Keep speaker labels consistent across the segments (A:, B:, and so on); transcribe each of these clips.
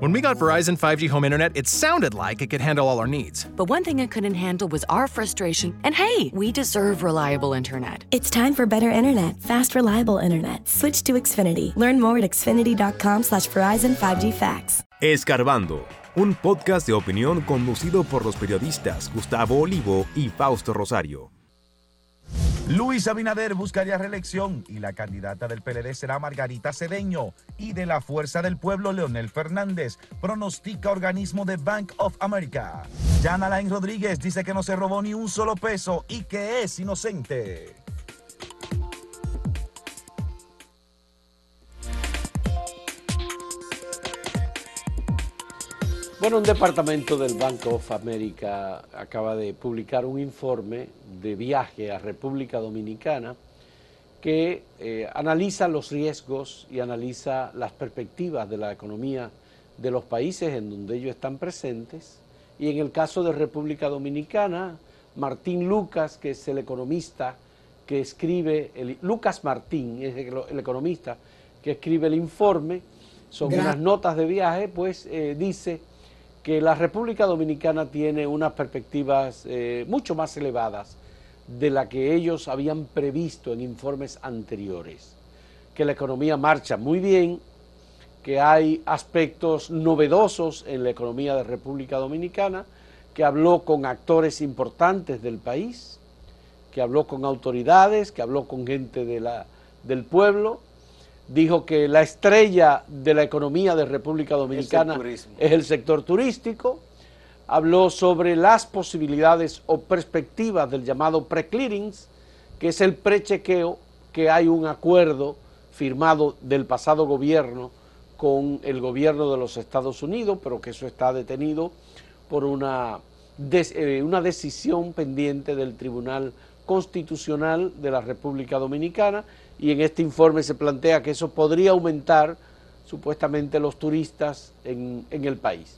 A: When we got Verizon 5G home internet, it sounded like it could handle all our needs.
B: But one thing it couldn't handle was our frustration. And hey, we deserve reliable internet.
C: It's time for better internet, fast, reliable internet. Switch to Xfinity. Learn more at xfinity.com slash Verizon 5G Facts.
D: Escarbando, un podcast de opinión conducido por los periodistas Gustavo Olivo y Fausto Rosario.
E: Luis Abinader buscaría reelección y la candidata del PLD será Margarita Cedeño. Y de la Fuerza del Pueblo, Leonel Fernández, pronostica organismo de Bank of America. Jan Alain Rodríguez dice que no se robó ni un solo peso y que es inocente.
F: Bueno, un departamento del Bank of America acaba de publicar un informe de viaje a República Dominicana que eh, analiza los riesgos y analiza las perspectivas de la economía de los países en donde ellos están presentes. Y en el caso de República Dominicana, Martín Lucas, que es el economista que escribe, el, Lucas Martín es el, el economista que escribe el informe, son unas notas de viaje, pues eh, dice que la República Dominicana tiene unas perspectivas eh, mucho más elevadas de la que ellos habían previsto en informes anteriores, que la economía marcha muy bien, que hay aspectos novedosos en la economía de República Dominicana, que habló con actores importantes del país, que habló con autoridades, que habló con gente de la, del pueblo, dijo que la estrella de la economía de República Dominicana es el sector turístico, habló sobre las posibilidades o perspectivas del llamado pre-clearings, que es el prechequeo, que hay un acuerdo firmado del pasado gobierno con el gobierno de los Estados Unidos, pero que eso está detenido por una, eh, una decisión pendiente del Tribunal Constitucional de la República Dominicana y en este informe se plantea que eso podría aumentar supuestamente los turistas en, el país.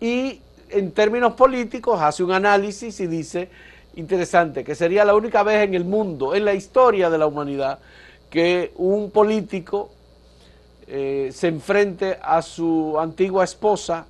F: Y en términos políticos hace un análisis y dice, interesante, que sería la única vez en el mundo, en la historia de la humanidad, que un político eh, se enfrente a su antigua esposa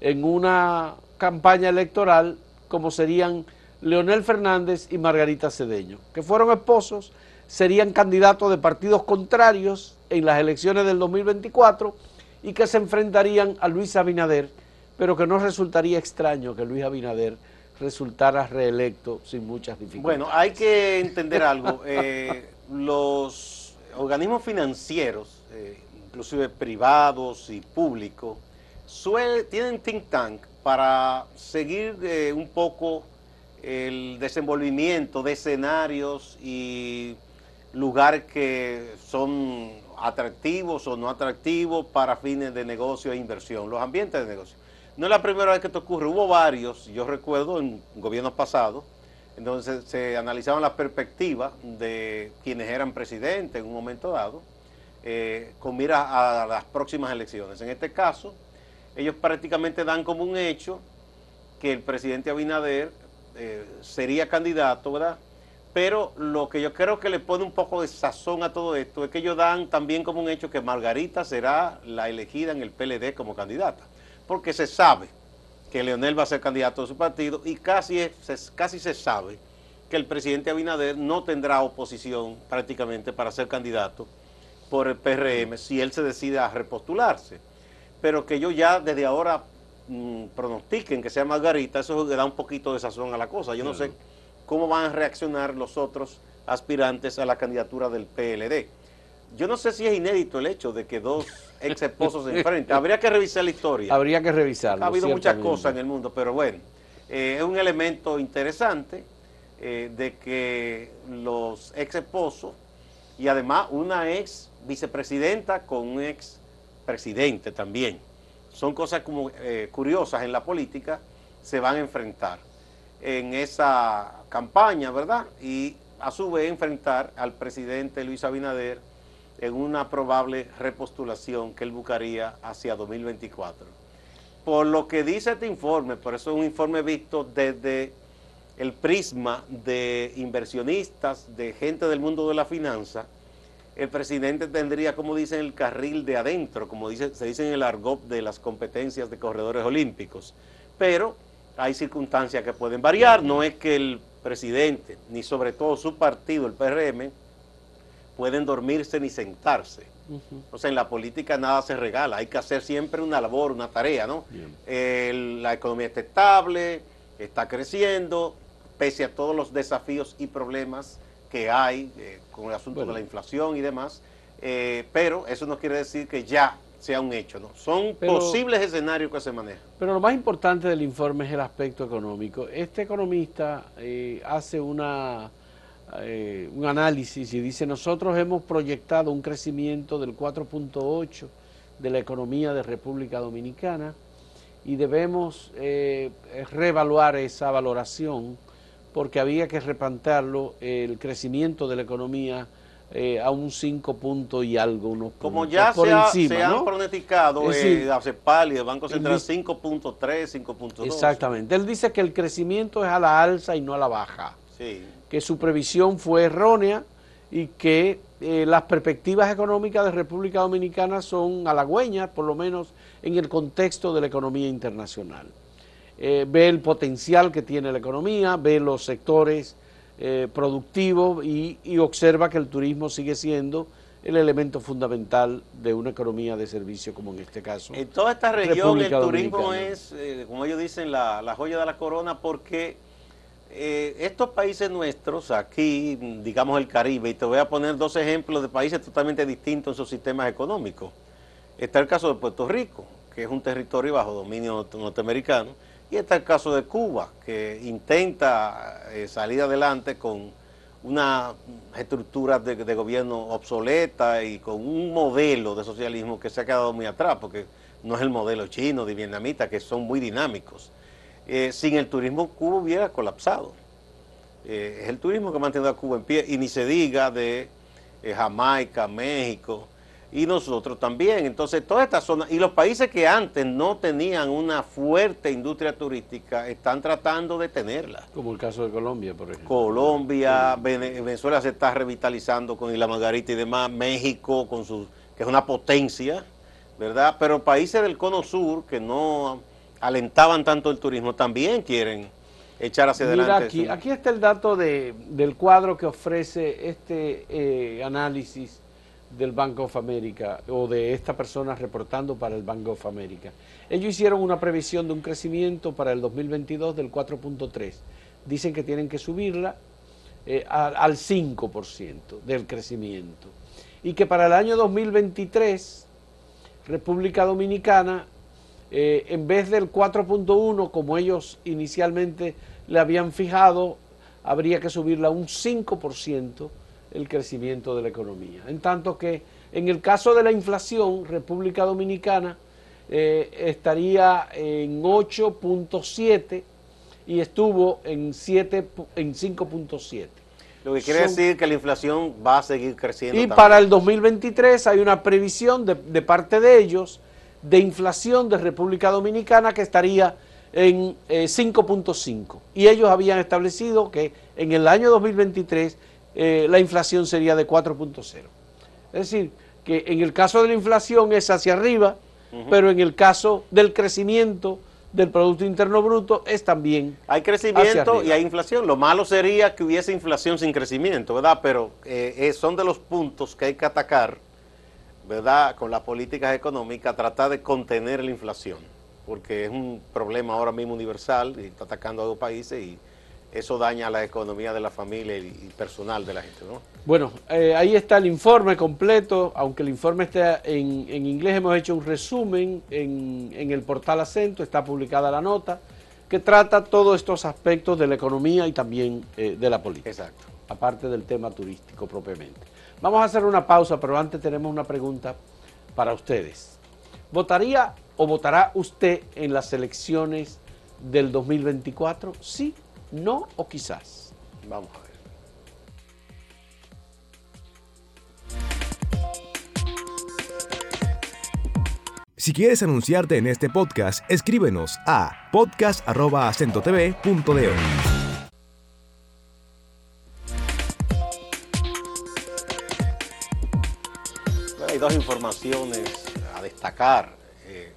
F: en una campaña electoral como serían Leonel Fernández y Margarita Cedeño, que fueron esposos serían candidatos de partidos contrarios en las elecciones del 2024 y que se enfrentarían a Luis Abinader, pero que no resultaría extraño que Luis Abinader resultara reelecto sin muchas dificultades.
G: Bueno, hay que entender algo. Eh, los organismos financieros, eh, inclusive privados y públicos, tienen think tank para seguir eh, un poco el desenvolvimiento de escenarios y lugares que son atractivos o no atractivos para fines de negocio e inversión, los ambientes de negocio. No es la primera vez que esto ocurre, hubo varios, yo recuerdo en gobiernos pasados, entonces se analizaban las perspectivas de quienes eran presidentes en un momento dado, eh, con mira a las próximas elecciones. En este caso, ellos prácticamente dan como un hecho que el presidente Abinader eh, sería candidato, ¿verdad? Pero lo que yo creo que le pone un poco de sazón a todo esto es que ellos dan también como un hecho que Margarita será la elegida en el PLD como candidata. Porque se sabe que Leonel va a ser candidato de su partido y casi, casi se sabe que el presidente Abinader no tendrá oposición prácticamente para ser candidato por el PRM si él se decide a repostularse. Pero que ellos ya desde ahora mm, pronostiquen que sea Margarita, eso le da un poquito de sazón a la cosa. Yo no sé cómo van a reaccionar los otros aspirantes a la candidatura del PLD. Yo no sé si es inédito el hecho de que dos ex esposos se enfrenten. Habría que revisar la historia.
F: Habría que revisarlo.
G: Ha habido muchas cosas en el mundo, pero bueno, eh, es un elemento interesante eh, de que los ex esposos y además una ex vicepresidenta con un ex presidente también. Son cosas como eh, curiosas en la política, se van a enfrentar en esa campaña, ¿verdad? Y a su vez enfrentar al presidente Luis Abinader en una probable repostulación que él buscaría hacia 2024. Por lo que dice este informe, por eso es un informe visto desde el prisma de inversionistas, de gente del mundo de la finanza, el presidente tendría, como dicen, el carril de adentro, como dice, se dice en el argot de las competencias de corredores olímpicos. Pero hay circunstancias que pueden variar, no es que el presidente, ni sobre todo su partido, el PRM, pueden dormirse ni sentarse. O sea, en la política nada se regala, hay que hacer siempre una labor, una tarea, ¿no? la economía está estable, está creciendo, pese a todos los desafíos y problemas que hay eh, con el asunto de la inflación y demás, eh, pero eso no quiere decir que ya sea un hecho, ¿no? Son posibles escenarios que se manejan.
F: Pero lo más importante del informe es el aspecto económico. Este economista eh, hace una, un análisis y dice, nosotros hemos proyectado un crecimiento del 4.8 de la economía de República Dominicana y debemos reevaluar esa valoración porque había que replantearlo el crecimiento de la economía eh, a un 5 puntos y algo, unos
G: Como ya se, ha, se, han pronosticado eh, ACEPAL y el Banco Central 5.3, 5.2.
F: Exactamente. Él dice que el crecimiento es a la alza y no a la baja. Sí. Que su previsión fue errónea y que eh, las perspectivas económicas de República Dominicana son halagüeñas, por lo menos en el contexto de la economía internacional. Eh, ve el potencial que tiene la economía, ve los sectores eh, productivos y, observa que el turismo sigue siendo el elemento fundamental de una economía de servicio como en este caso.
G: En toda esta región el turismo es, eh, como ellos dicen, la, la, joya de la corona porque estos países nuestros, aquí, digamos el Caribe, y te voy a poner dos ejemplos de países totalmente distintos en sus sistemas económicos. Está el caso de Puerto Rico, que es un territorio bajo dominio norteamericano, y está el caso de Cuba, que intenta eh, salir adelante con una estructura de, gobierno obsoleta y con un modelo de socialismo que se ha quedado muy atrás, porque no es el modelo chino de vietnamita, que son muy dinámicos. Eh, sin el turismo Cuba hubiera colapsado. Eh, es el turismo que ha mantenido a Cuba en pie, y ni se diga de Jamaica, México, y nosotros también. Entonces, toda esta zona, y los países que antes no tenían una fuerte industria turística, están tratando de tenerla.
F: Como el caso de Colombia, por ejemplo.
G: Colombia, Venezuela se está revitalizando con Isla Margarita y demás, México, con su, que es una potencia, ¿verdad? Pero países del cono sur que no alentaban tanto el turismo también quieren echar hacia
F: Mira
G: adelante.
F: Aquí, aquí está el dato de, del cuadro que ofrece este eh, análisis del Bank of America o de esta persona reportando para el Bank of America. Ellos hicieron una previsión de un crecimiento para el 2022 del 4.3. Dicen que tienen que subirla eh, al 5% del crecimiento. Y que para el año 2023, República Dominicana, eh, en vez del 4.1 como ellos inicialmente le habían fijado, habría que subirla a un 5% el crecimiento de la economía. En tanto que en el caso de la inflación, República Dominicana eh, estaría en 8.7 y estuvo en, 7, en 5.7.
G: Lo que quiere decir que la inflación va a seguir creciendo.
F: Y para el 2023 hay una previsión de, parte de ellos de inflación de República Dominicana que estaría en 5.5. Eh, y ellos habían establecido que en el año 2023 eh, la inflación sería de 4.0. Es decir, que en el caso de la inflación es hacia arriba, pero en el caso del crecimiento del Producto Interno Bruto es también.
G: Hay crecimiento y hay inflación. Lo malo sería que hubiese inflación sin crecimiento, ¿verdad? Pero eh, eh, son de los puntos que hay que atacar, ¿verdad? Con las políticas económicas, tratar de contener la inflación, porque es un problema ahora mismo universal y está atacando a dos países y eso daña la economía de la familia y, personal de la gente, ¿no?
F: Bueno, eh, ahí está el informe completo, aunque el informe está en, inglés, hemos hecho un resumen en, el portal Acento, está publicada la nota, que trata todos estos aspectos de la economía y también eh, de la política.
G: Exacto.
F: Aparte del tema turístico propiamente. Vamos a hacer una pausa, pero antes tenemos una pregunta para ustedes. ¿Votaría o votará usted en las elecciones del 2024? Sí no o quizás.
G: Vamos a ver.
D: Si quieres anunciarte en este podcast, escríbenos a podcast.acentotv.de.
G: hay dos informaciones a destacar. Eh,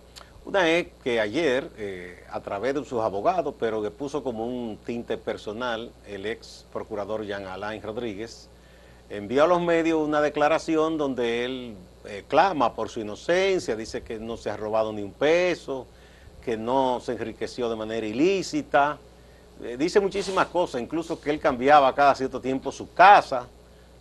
G: una es que ayer, eh, a través de sus abogados, pero que puso como un tinte personal, el ex procurador Jean Alain Rodríguez, envió a los medios una declaración donde él eh, clama por su inocencia, dice que no se ha robado ni un peso, que no se enriqueció de manera ilícita, eh, dice muchísimas cosas, incluso que él cambiaba cada cierto tiempo su casa,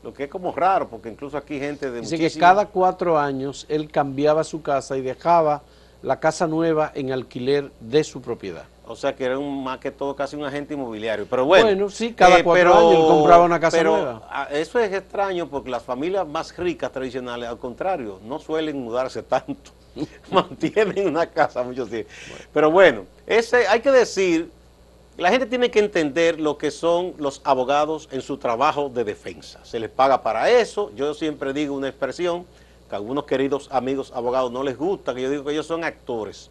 G: lo que es como raro, porque incluso aquí gente de
F: Dice que cada cuatro años él cambiaba su casa y dejaba la casa nueva en alquiler de su propiedad.
G: O sea que era un, más que todo casi un agente inmobiliario. Pero bueno.
F: Bueno, sí, cada cuatro años él compraba una casa
G: pero,
F: nueva.
G: Eso es extraño porque las familias más ricas tradicionales, al contrario, no suelen mudarse tanto. Mantienen una casa mucho tiempo. Pero bueno, ese hay que decir, la gente tiene que entender lo que son los abogados en su trabajo de defensa. Se les paga para eso. Yo siempre digo una expresión a algunos queridos amigos abogados no les gusta, que yo digo que ellos son actores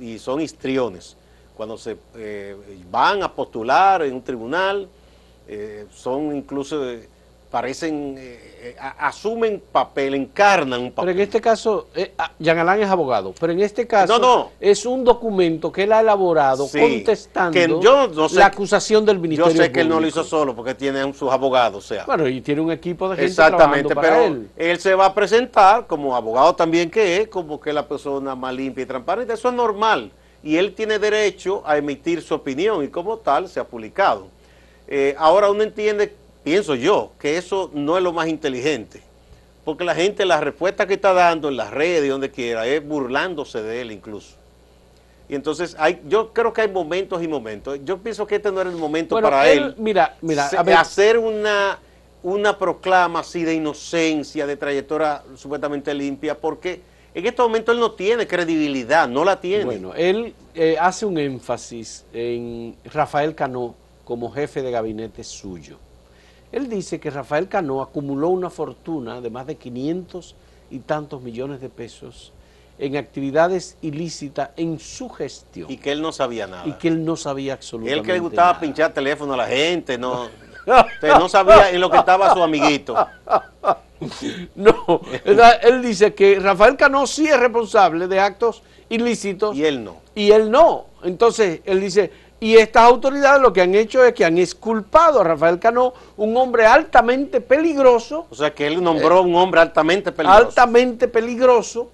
G: y son histriones. Cuando se eh, van a postular en un tribunal, eh, son incluso, eh, parecen, eh, eh, asumen papel, encarnan un
F: Pero
G: papel.
F: en este caso, eh, ah, Jean Alain es abogado, pero en este caso
G: No, no.
F: es un documento que él ha elaborado
G: Sí,
F: contestando
G: que yo no sé
F: la acusación del
G: Yo
F: Ministerio
G: sé que él no lo hizo solo porque tiene sus abogados, o sea.
F: Bueno, y tiene un equipo de gente
G: Exactamente,
F: para
G: pero
F: él.
G: él. se va a presentar como abogado también que es, como que es la persona más limpia y transparente. Eso es normal. Y él tiene derecho a emitir su opinión y como tal se ha publicado. Eh, ahora uno entiende, pienso yo, que eso no es lo más inteligente. Porque la gente, la respuesta que está dando en las redes y donde quiera, es burlándose de él incluso. Y entonces hay, yo creo que hay momentos y momentos. Yo pienso que este no era el momento
F: Bueno,
G: para
F: él,
G: él
F: mira, mira,
G: se-
F: a ver.
G: hacer una, una proclama así de inocencia, de trayectoria supuestamente limpia, porque en este momento él no tiene credibilidad, no la tiene.
F: Bueno, él eh, hace un énfasis en Rafael Cano como jefe de gabinete suyo. Él dice que Rafael Cano acumuló una fortuna de más de 500 y tantos millones de pesos en actividades ilícitas en su gestión
G: y que él no sabía nada.
F: y que él no sabía absolutamente
G: él que le gustaba
F: nada.
G: pinchar teléfono a la gente, no, usted no sabía en lo que estaba su amiguito.
F: No, él dice que Rafael Cano sí es responsable de actos ilícitos
G: Y él no.
F: y él no. Entonces, él dice, y estas autoridades lo que han hecho es que han exculpado a Rafael Cano, un hombre altamente peligroso,
G: O sea que él nombró un hombre altamente peligroso.
F: altamente peligroso,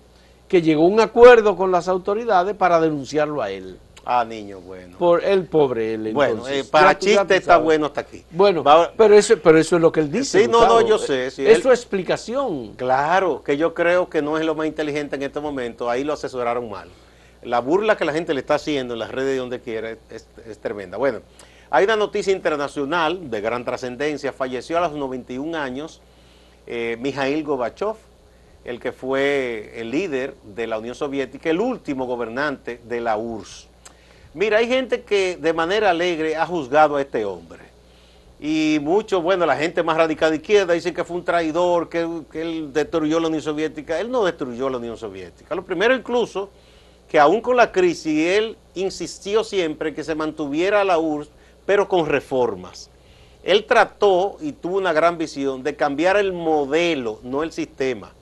F: que llegó a un acuerdo con las autoridades para denunciarlo a él.
G: Ah, niño, bueno.
F: Por el pobre él.
G: bueno,
F: entonces.
G: eh, para chiste está bueno hasta aquí.
F: Bueno,
G: Va-
F: pero eso, pero eso es lo que él dice.
G: Sí, no,
F: Gustavo.
G: no, yo sé, sí,
F: es
G: él-
F: su explicación.
G: Claro, que yo creo que no es lo más inteligente en este momento, ahí lo asesoraron mal. La burla que la gente le está haciendo en las redes de donde quiera es, tremenda. Bueno, hay una noticia internacional de gran trascendencia, falleció a los 91 años eh, Mijail Gorbachev, el que fue el líder de la Unión Soviética, el último gobernante de la URSS. Mira, hay gente que de manera alegre ha juzgado a este hombre. Y muchos, bueno, la gente más radical de izquierda dicen que fue un traidor, que él destruyó la Unión Soviética. Él no destruyó la Unión Soviética. Lo primero incluso, que aún con la crisis, él insistió siempre que se mantuviera la URSS, pero con reformas. Él trató y tuvo una gran visión de cambiar el modelo, no el sistema,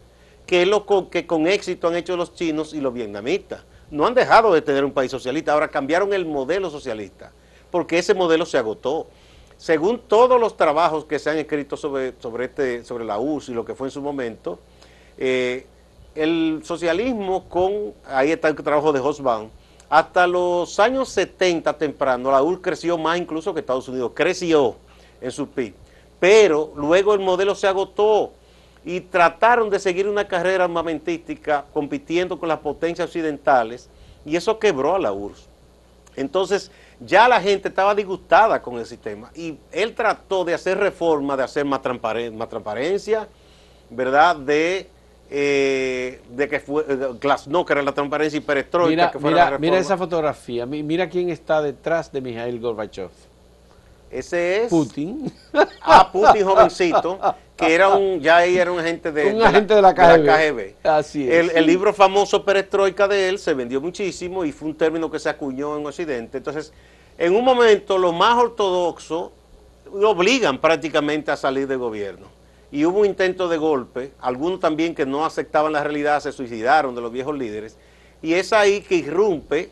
G: que es lo que con éxito han hecho los chinos y los vietnamitas. No han dejado de tener un país socialista, ahora cambiaron el modelo socialista, porque ese modelo se agotó. Según todos los trabajos que se han escrito sobre, sobre, este, sobre la URSS y lo que fue en su momento, eh, el socialismo con, ahí está el trabajo de Hobsbawm, hasta los años 70 temprano, la URSS creció más incluso que Estados Unidos, creció en su PIB, pero luego el modelo se agotó y trataron de seguir una carrera armamentística compitiendo con las potencias occidentales y eso quebró a la URSS. Entonces ya la gente estaba disgustada con el sistema y él trató de hacer reforma, de hacer más transparencia, ¿verdad? De, eh, de que fue, Glasnost, que era la transparencia y perestroika,
F: Mira,
G: que fuera la
F: mira,
G: reforma.
F: mira esa fotografía, mi- mira quién está detrás de Mijail Gorbachev.
G: Ese es
F: Putin.
G: a Putin jovencito, que era un, ya ahí era un agente de,
F: Un agente de la KGB.
G: KGB.
F: Así es.
G: El, el libro famoso Perestroika de él se vendió muchísimo y fue un término que se acuñó en Occidente. Entonces, en un momento los más ortodoxos lo obligan prácticamente a salir del gobierno. Y hubo un intento de golpe, algunos también que no aceptaban la realidad se suicidaron de los viejos líderes, y es ahí que irrumpe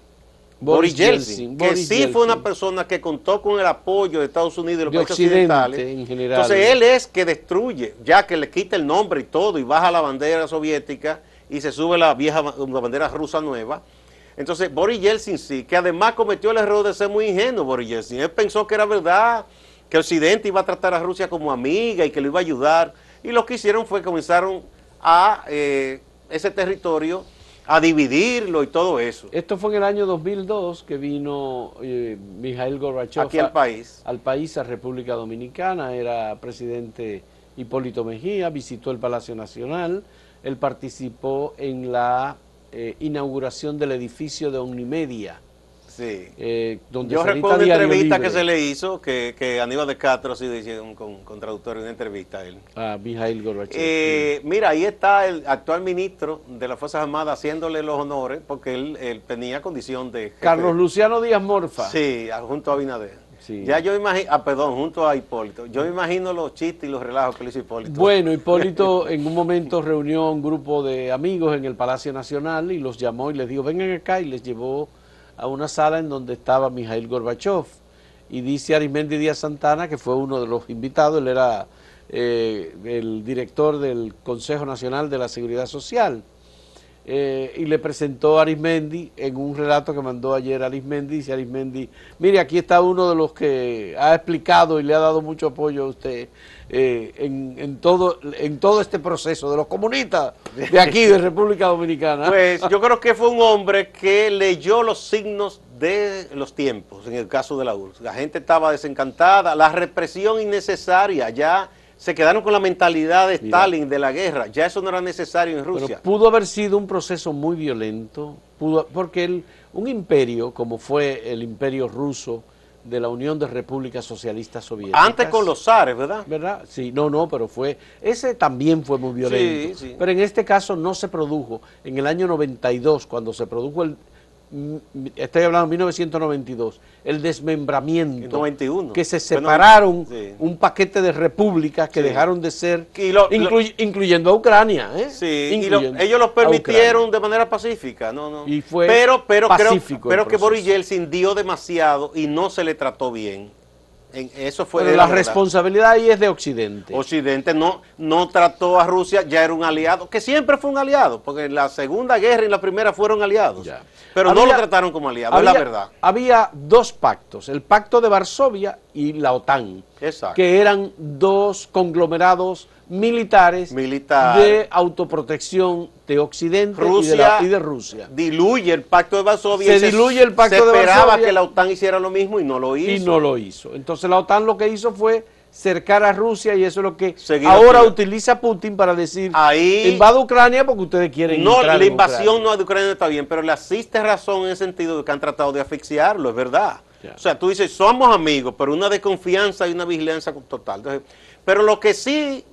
G: Boris,
F: Boris
G: Yeltsin,
F: Yeltsin,
G: que
F: Boris
G: sí fue una persona que contó con el apoyo de Estados Unidos y los
F: De
G: países
F: Occidente,
G: occidentales.
F: en general.
G: Entonces él es que destruye, ya que le quita el nombre y todo, y baja la bandera soviética y se sube la vieja la bandera rusa nueva. Entonces Boris Yeltsin sí, que además cometió el error de ser muy ingenuo Boris Yeltsin. Él pensó que era verdad, que Occidente iba a tratar a Rusia como amiga y que lo iba a ayudar. Y lo que hicieron fue que comenzaron a eh, ese territorio a dividirlo y todo eso.
F: Esto fue en el año 2002 que vino eh, Mikhail Gorbachev
G: Aquí al
F: a-
G: país.
F: al país, a República Dominicana, era presidente Hipólito Mejía, visitó el Palacio Nacional, él participó en la eh, inauguración del edificio de Omnimedia,
G: Sí.
F: eh, donde
G: Yo recuerdo una entrevista
F: Libre.
G: que se le hizo, que, que Aníbal de Castro sí decía un- con, con traductor en una entrevista a él.
F: a Mikhail Gorbachev.
G: Eh, mira, ahí está el actual ministro de las Fuerzas Armadas haciéndole los honores porque él, él tenía condición de... jefe.
F: Carlos Luciano Díaz Morfa.
G: Sí, junto a Abinader.
F: Sí.
G: Ya yo imagino, ah, perdón, junto a Hipólito. Yo imagino los chistes y los relajos que le hizo Hipólito.
F: Bueno, Hipólito en un momento reunió a un grupo de amigos en el Palacio Nacional y los llamó y les dijo, vengan acá y les llevó a una sala en donde estaba Mijail Gorbachev. Y dice Arismendi Díaz Santana, que fue uno de los invitados, él era eh, el director del Consejo Nacional de la Seguridad Social. Eh, y le presentó a Arismendi en un relato que mandó ayer Arismendi, dice Arismendi, mire, aquí está uno de los que ha explicado y le ha dado mucho apoyo a usted eh, en, en todo, en todo este proceso de los comunistas de aquí, de República Dominicana.
G: Pues yo creo que fue un hombre que leyó los signos de los tiempos, en el caso de la URSS. La gente estaba desencantada, la represión innecesaria, ya se quedaron con la mentalidad de
F: Mira.
G: Stalin, de la guerra, ya eso no era necesario en
F: Pero
G: Rusia.
F: pudo haber sido un proceso muy violento, pudo, porque el- un imperio como fue el imperio ruso de la Unión de Repúblicas Socialistas Soviéticas.
G: Antes con los zares, ¿verdad?
F: ¿Verdad? Sí, no, no, pero fue, ese también fue muy violento.
G: Sí, sí.
F: Pero en este caso no se produjo. En el año 92, cuando se produjo el, estoy hablando de 1992, el desmembramiento.
G: En 91.
F: Que se separaron
G: sí.
F: un paquete de repúblicas que
G: Sí.
F: dejaron de ser,
G: Y lo-
F: incluy- incluyendo a Ucrania. ¿eh?
G: Sí, y lo-
F: Incluyendo
G: ellos lo
F: a
G: permitieron de manera pacífica, no, no.
F: Y fue
G: pero, pero
F: pacífico
G: creo, pero que Boris. Yeltsin dio demasiado y no se le trató bien. En- eso fue
F: Pero la
G: verdad.
F: responsabilidad ahí es de Occidente.
G: Occidente no, no trató a Rusia, ya era un aliado, que siempre fue un aliado, porque en la Segunda Guerra y en la Primera fueron aliados.
F: Ya.
G: Pero no lo trataron como aliado, es la verdad.
F: Había dos pactos, el pacto de Varsovia y la OTAN,
G: Exacto.
F: que eran dos conglomerados militares
G: Militar.
F: de autoprotección de Occidente y, de
G: Rusia
F: la- y de Rusia.
G: diluye el pacto de Varsovia.
F: Se
G: y
F: diluye el pacto
G: se
F: de
G: esperaba
F: Varsovia.
G: que la OTAN hiciera lo mismo y no lo hizo.
F: Y no lo hizo. Entonces la OTAN lo que hizo fue cercar a Rusia y eso es lo que ahora utiliza Putin para decir
G: Ahí-
F: invada Ucrania porque ustedes quieren
G: No, la invasión
F: Ucrania".
G: no de Ucrania está bien, pero le asiste razón en el sentido de que han tratado de asfixiarlo, es verdad. O sea, tú dices, somos amigos, pero una desconfianza y una vigilancia total. Entonces, pero lo que sí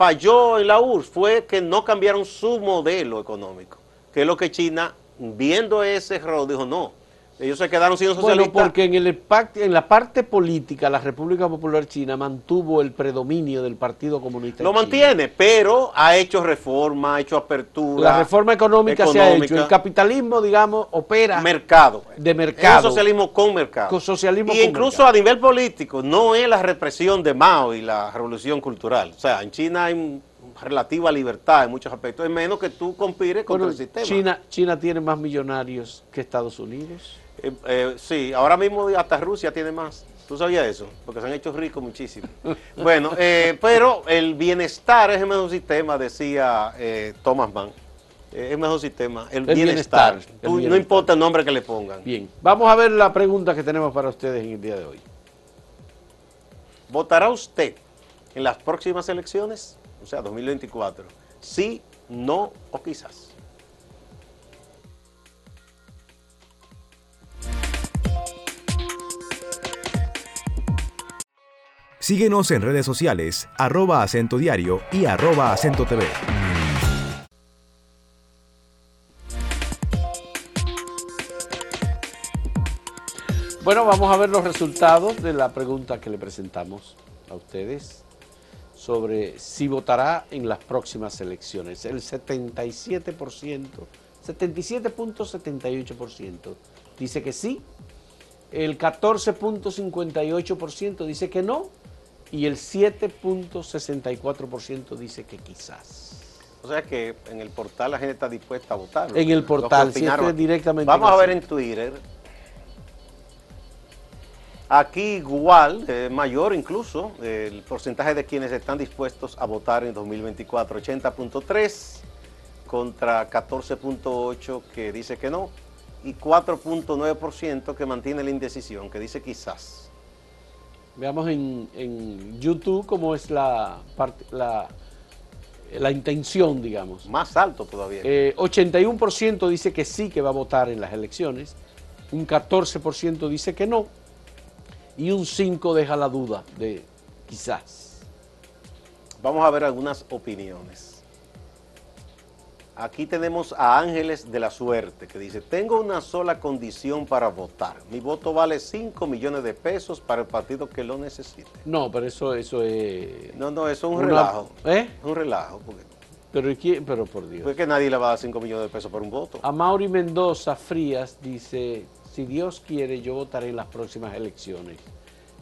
G: falló en la URSS fue que no cambiaron su modelo económico, que es lo que China, viendo ese error, dijo, no, ellos se quedaron siendo
F: Bueno,
G: socialistas.
F: porque en, el en la parte política la República Popular China mantuvo el predominio del Partido Comunista.
G: lo mantiene, pero ha hecho reforma, ha hecho apertura.
F: La reforma económica, se ha hecho. El capitalismo, digamos, opera
G: mercado.
F: de mercado.
G: Es socialismo con mercado.
F: Con socialismo
G: y
F: con
G: incluso
F: mercado.
G: a nivel político, no es la represión de Mao y la revolución cultural. O sea, en China hay relativa libertad en muchos aspectos, es menos que tú conspires contra
F: Bueno,
G: el sistema.
F: China, China tiene más millonarios que Estados Unidos.
G: Eh, eh, sí, ahora mismo hasta Rusia tiene más. ¿Tú sabías eso? Porque se han hecho ricos muchísimo. bueno, eh, pero el bienestar es el mejor sistema, decía Thomas Mann. Es el mejor sistema, el,
F: El
G: bienestar.
F: bienestar, el
G: Tú- No importa el nombre que le pongan.
F: Bien, vamos a ver la pregunta que tenemos para ustedes en el día de hoy.
G: ¿Votará usted en las próximas elecciones? O sea, 2024. Sí, no o quizás.
D: Síguenos en redes sociales, arroba acento diario y arroba acento TV.
F: Bueno, vamos a ver los resultados de la pregunta que le presentamos a ustedes sobre si votará en las próximas elecciones. El 77%, 77.78% dice que sí, el 14.58% dice que no y el 7.64% dice que quizás.
G: O sea que en el portal la gente está dispuesta a votar.
F: En el portal, si es directamente.
G: Vamos a ver en Twitter. Aquí igual, eh, mayor incluso, el porcentaje de quienes están dispuestos a votar en 2024, 80.3 contra 14.8 que dice que no y 4.9% que mantiene la indecisión, que dice quizás.
F: Veamos en, YouTube cómo es la, parte, la, la intención, digamos.
G: Más alto todavía.
F: 81% eh, dice que sí que va a votar en las elecciones, un 14% dice que no y un 5% deja la duda de quizás.
G: Vamos a ver algunas opiniones. Aquí tenemos a Ángeles de la Suerte que dice, tengo una sola condición para votar. Mi voto vale 5 millones de pesos para el partido que lo necesite.
F: No, pero eso, eso es...
G: No, no, eso es un relajo.
F: ¿Eh?
G: Un relajo.
F: Pero, ¿quién? pero por Dios.
G: Porque nadie le va a dar 5 millones de pesos por un voto.
F: A Mauri Mendoza Frías dice, si Dios quiere yo votaré en las próximas elecciones.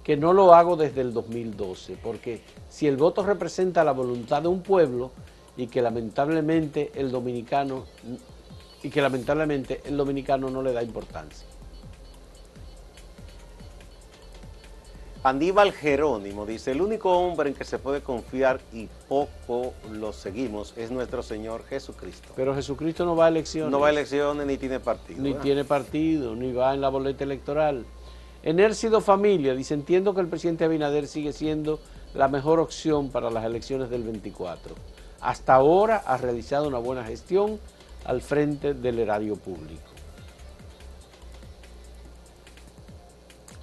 F: Que no lo hago desde el 2012, porque si el voto representa la voluntad de un pueblo y que lamentablemente el dominicano y que lamentablemente el dominicano no le da importancia.
G: Aníbal Jerónimo dice, el único hombre en que se puede confiar y poco lo seguimos es nuestro Señor Jesucristo.
F: Pero Jesucristo no va a elecciones.
G: No va a elecciones ni tiene partido.
F: Ni tiene partido, ni va en la boleta electoral. Enércido Familia dice, entiendo que el presidente Abinader sigue siendo la mejor opción para las elecciones del 24 hasta ahora ha realizado una buena gestión al frente del erario público.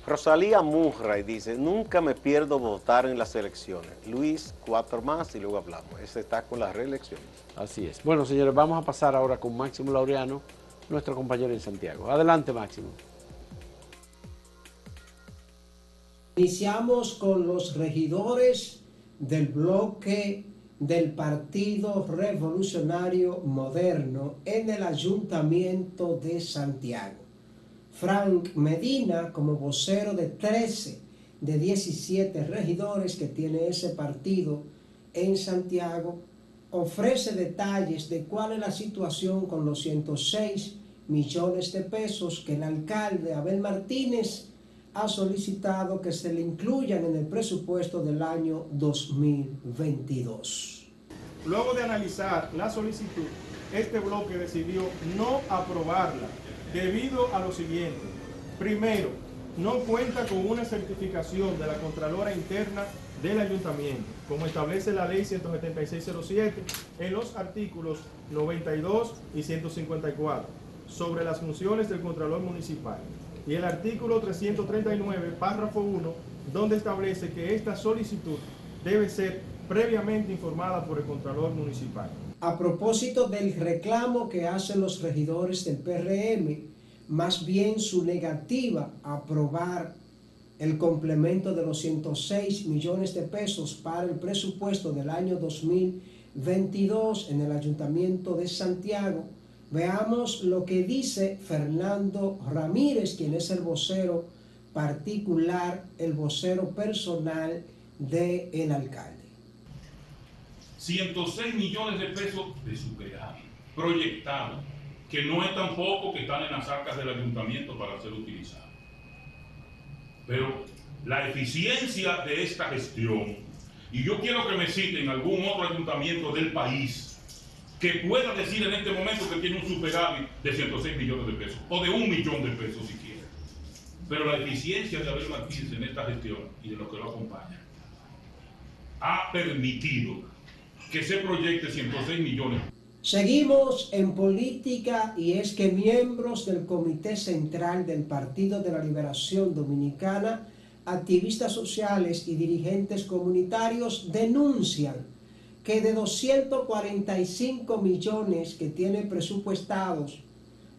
G: Rosalía Murray dice, nunca me pierdo votar en las elecciones. Luis, cuatro más y luego hablamos. Ese está con las reelecciones.
F: Así es. Bueno, señores, vamos a pasar ahora con Máximo Laureano, nuestro compañero en Santiago. Adelante, Máximo.
H: Iniciamos con los regidores del bloque del Partido Revolucionario Moderno en el Ayuntamiento de Santiago. Frank Medina, como vocero de 13 de 17 regidores que tiene ese partido en Santiago, ofrece detalles de cuál es la situación con los 106 millones de pesos que el alcalde Abel Martínez ha solicitado que se le incluyan en el presupuesto del año 2022.
I: Luego de analizar la solicitud, este bloque decidió no aprobarla debido a lo siguiente. Primero, no cuenta con una certificación de la Contralora Interna del Ayuntamiento, como establece la Ley 17607 en los artículos 92 y 154 sobre las funciones del Contralor Municipal y el artículo 339, párrafo 1, donde establece que esta solicitud debe ser previamente informada por el Contralor Municipal.
H: A propósito del reclamo que hacen los regidores del PRM, más bien su negativa a aprobar el complemento de los 106 millones de pesos para el presupuesto del año 2022 en el Ayuntamiento de Santiago, Veamos lo que dice Fernando Ramírez, quien es el vocero particular, el vocero personal del el alcalde.
J: 106 millones de pesos de superávit proyectado, que no es tan poco que están en las arcas del ayuntamiento para ser utilizados. Pero la eficiencia de esta gestión, y yo quiero que me citen algún otro ayuntamiento del país que pueda decir en este momento que tiene un superávit de 106 millones de pesos, o de un millón de pesos si quiere. Pero la eficiencia de Abel Martínez en esta gestión y de los que lo acompañan ha permitido que se proyecte 106 millones.
H: Seguimos en política y es que miembros del Comité Central del Partido de la Liberación Dominicana, activistas sociales y dirigentes comunitarios denuncian que de 245 millones que tiene presupuestados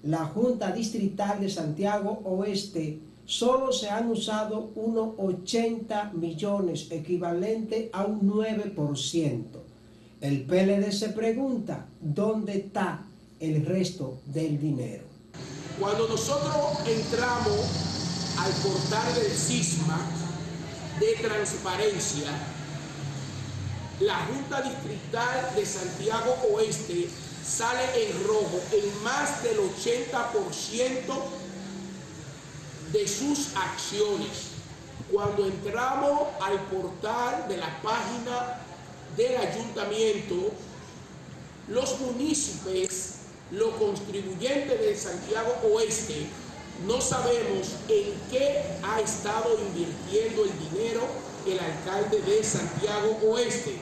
H: la Junta Distrital de Santiago Oeste solo se han usado unos 80 millones, equivalente a un 9%. El PLD se pregunta, ¿dónde está el resto del dinero?
K: Cuando nosotros entramos al portal del CISMA de transparencia, la Junta Distrital de Santiago Oeste sale en rojo en más del 80% de sus acciones. Cuando entramos al portal de la página del ayuntamiento, los municipios, los contribuyentes de Santiago Oeste, no sabemos en qué ha estado invirtiendo el dinero el alcalde de Santiago Oeste.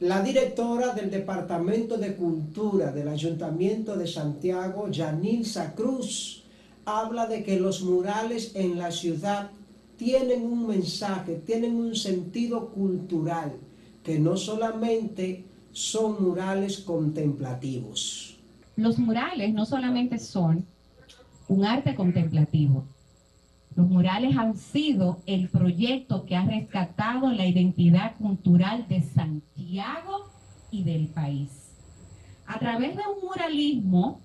H: La directora del Departamento de Cultura del Ayuntamiento de Santiago, Yanilza Cruz, habla de que los murales en la ciudad tienen un mensaje, tienen un sentido cultural, que no solamente son murales contemplativos.
L: Los murales no solamente son un arte contemplativo, los murales han sido el proyecto que ha rescatado la identidad cultural de Santiago y del país. A través de un muralismo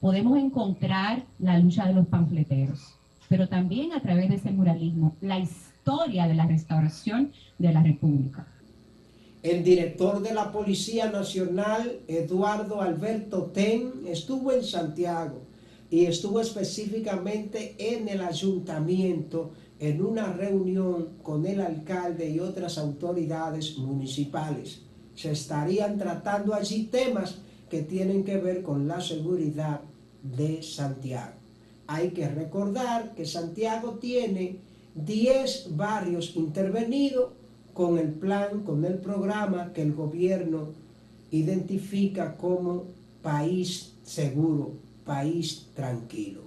L: podemos encontrar la lucha de los panfleteros, pero también a través de ese muralismo la historia de la restauración de la República.
H: El director de la Policía Nacional, Eduardo Alberto Ten, estuvo en Santiago y estuvo específicamente en el ayuntamiento en una reunión con el alcalde y otras autoridades municipales. Se estarían tratando allí temas que tienen que ver con la seguridad de Santiago. Hay que recordar que Santiago tiene 10 barrios intervenidos con el plan, con el programa que el gobierno identifica como país seguro país tranquilo,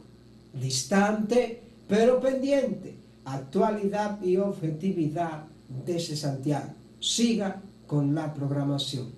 H: distante pero pendiente, actualidad y objetividad de ese Santiago. Siga con la programación.